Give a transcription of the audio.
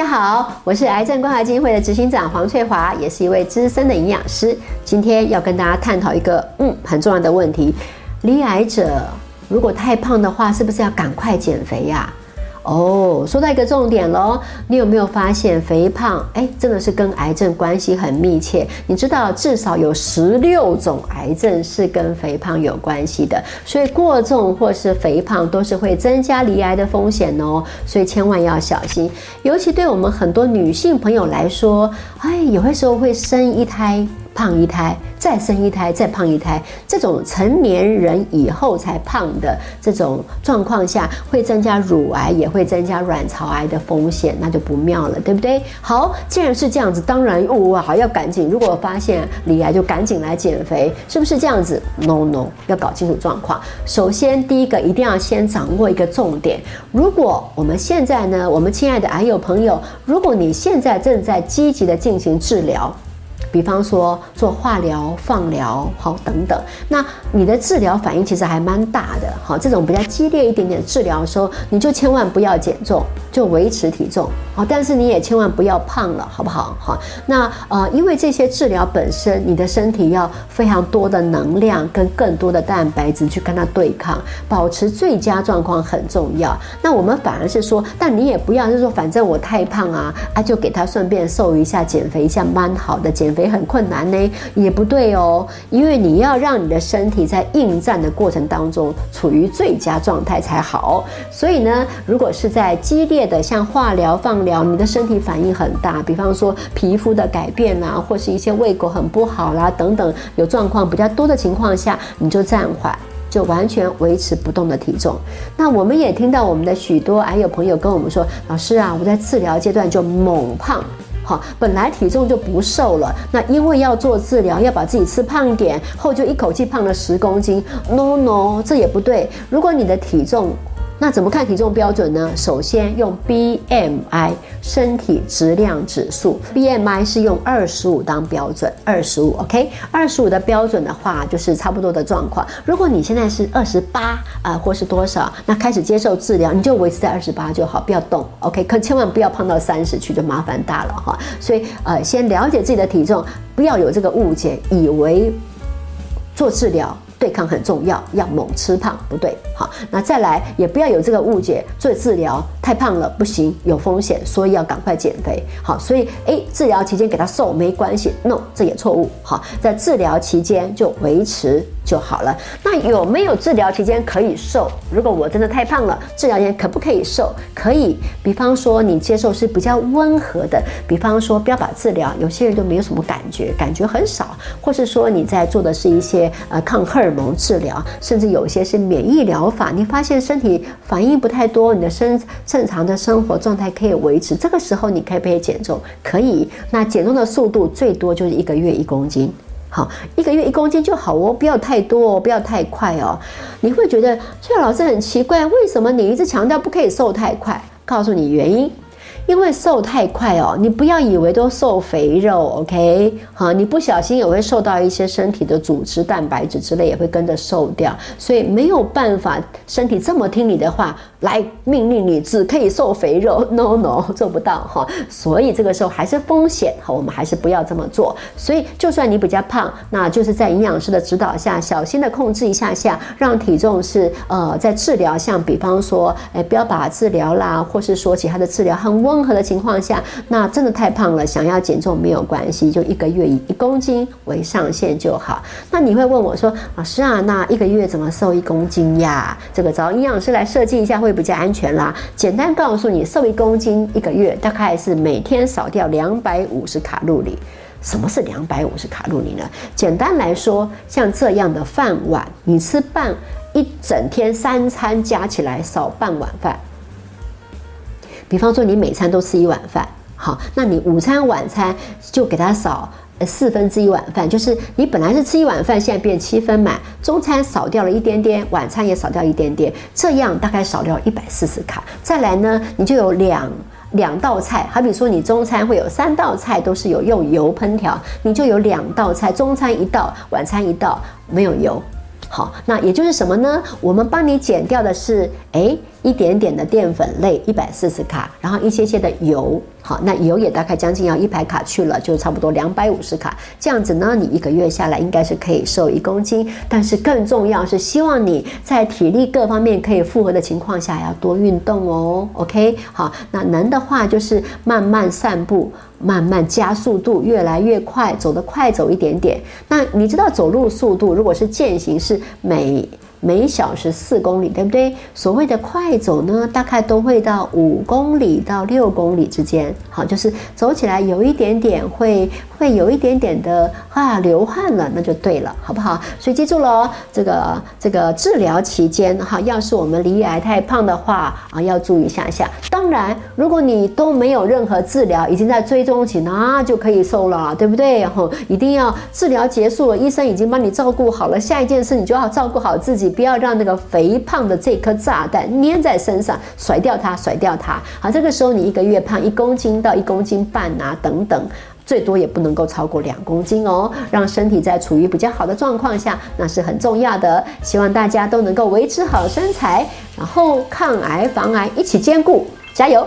大家好，我是癌症关怀基金会的执行长黄翠华，也是一位资深的营养师。今天要跟大家探讨一个嗯很重要的问题：罹癌者如果太胖的话，是不是要赶快减肥呀？哦，说到一个重点喽，你有没有发现肥胖？哎，真的是跟癌症关系很密切。你知道至少有十六种癌症是跟肥胖有关系的，所以过重或是肥胖都是会增加离癌的风险哦。所以千万要小心，尤其对我们很多女性朋友来说，哎，有些时候会生一胎。胖一胎，再生一胎，再胖一胎，这种成年人以后才胖的这种状况下，会增加乳癌，也会增加卵巢癌的风险，那就不妙了，对不对？好，既然是这样子，当然哇，要赶紧，如果发现离癌，就赶紧来减肥，是不是这样子？No No，要搞清楚状况。首先，第一个一定要先掌握一个重点。如果我们现在呢，我们亲爱的癌友朋友，如果你现在正在积极的进行治疗。比方说做化疗、放疗，好等等，那你的治疗反应其实还蛮大的，好，这种比较激烈一点点治疗的时候，你就千万不要减重，就维持体重，好，但是你也千万不要胖了，好不好？好，那呃，因为这些治疗本身，你的身体要非常多的能量跟更多的蛋白质去跟它对抗，保持最佳状况很重要。那我们反而是说，但你也不要就是说，反正我太胖啊，啊，就给他顺便瘦一下、减肥一下，蛮好的减肥。也很困难呢，也不对哦，因为你要让你的身体在应战的过程当中处于最佳状态才好。所以呢，如果是在激烈的像化疗、放疗，你的身体反应很大，比方说皮肤的改变啊，或是一些胃口很不好啦等等，有状况比较多的情况下，你就暂缓，就完全维持不动的体重。那我们也听到我们的许多癌友朋友跟我们说，老师啊，我在治疗阶段就猛胖。本来体重就不瘦了，那因为要做治疗，要把自己吃胖点，后就一口气胖了十公斤。No No，这也不对。如果你的体重，那怎么看体重标准呢？首先用 BMI 身体质量指数，BMI 是用二十五当标准，二十五 OK，二十五的标准的话就是差不多的状况。如果你现在是二十八啊，或是多少，那开始接受治疗，你就维持在二十八就好，不要动 OK，可千万不要胖到三十去，就麻烦大了哈。所以呃，先了解自己的体重，不要有这个误解，以为做治疗。对抗很重要，要猛吃胖不对，好，那再来也不要有这个误解，做治疗太胖了不行，有风险，所以要赶快减肥，好，所以诶，治疗期间给他瘦没关系，no，这也错误，好，在治疗期间就维持。就好了。那有没有治疗期间可以瘦？如果我真的太胖了，治疗间可不可以瘦？可以。比方说你接受是比较温和的，比方说标靶治疗，有些人都没有什么感觉，感觉很少。或是说你在做的是一些呃抗荷尔蒙治疗，甚至有些是免疫疗法，你发现身体反应不太多，你的生正常的生活状态可以维持。这个时候你可以不可以减重？可以。那减重的速度最多就是一个月一公斤。好，一个月一公斤就好哦，不要太多哦，不要太快哦。你会觉得崔老师很奇怪，为什么你一直强调不可以瘦太快？告诉你原因。因为瘦太快哦，你不要以为都瘦肥肉，OK？好，你不小心也会受到一些身体的组织、蛋白质之类也会跟着瘦掉，所以没有办法，身体这么听你的话来命令你只可以瘦肥肉，No No，做不到哈。所以这个时候还是风险，好，我们还是不要这么做。所以就算你比较胖，那就是在营养师的指导下，小心的控制一下下，让体重是呃在治疗，像比方说，哎，标靶治疗啦，或是说其他的治疗很温。综合的情况下，那真的太胖了，想要减重没有关系，就一个月以一公斤为上限就好。那你会问我说，老师啊，那一个月怎么瘦一公斤呀？这个找营养师来设计一下会比较安全啦。简单告诉你，瘦一公斤一个月大概是每天少掉两百五十卡路里。什么是两百五十卡路里呢？简单来说，像这样的饭碗，你吃半一整天三餐加起来少半碗饭。比方说，你每餐都吃一碗饭，好，那你午餐、晚餐就给它少四分之一碗饭，就是你本来是吃一碗饭，现在变七分满。中餐少掉了一点点，晚餐也少掉一点点，这样大概少掉一百四十卡。再来呢，你就有两两道菜，好比说你中餐会有三道菜都是有用油烹调，你就有两道菜，中餐一道，晚餐一道，没有油。好，那也就是什么呢？我们帮你减掉的是，哎，一点点的淀粉类，一百四十卡，然后一些些的油，好，那油也大概将近要一百卡去了，就差不多两百五十卡。这样子呢，你一个月下来应该是可以瘦一公斤。但是更重要是希望你在体力各方面可以复合的情况下，要多运动哦。OK，好，那能的话就是慢慢散步，慢慢加速度，越来越快，走得快走一点点。那你知道走路速度，如果是健行是每。每小时四公里，对不对？所谓的快走呢，大概都会到五公里到六公里之间。好，就是走起来有一点点会会有一点点的啊流汗了，那就对了，好不好？所以记住了，这个这个治疗期间哈，要是我们离癌太胖的话啊，要注意一下下。当然，如果你都没有任何治疗，已经在追踪期，那就可以瘦了，对不对？哈，一定要治疗结束了，医生已经帮你照顾好了，下一件事你就要照顾好自己。不要让那个肥胖的这颗炸弹粘在身上，甩掉它，甩掉它。好，这个时候你一个月胖一公斤到一公斤半啊，等等，最多也不能够超过两公斤哦。让身体在处于比较好的状况下，那是很重要的。希望大家都能够维持好身材，然后抗癌防癌一起兼顾，加油！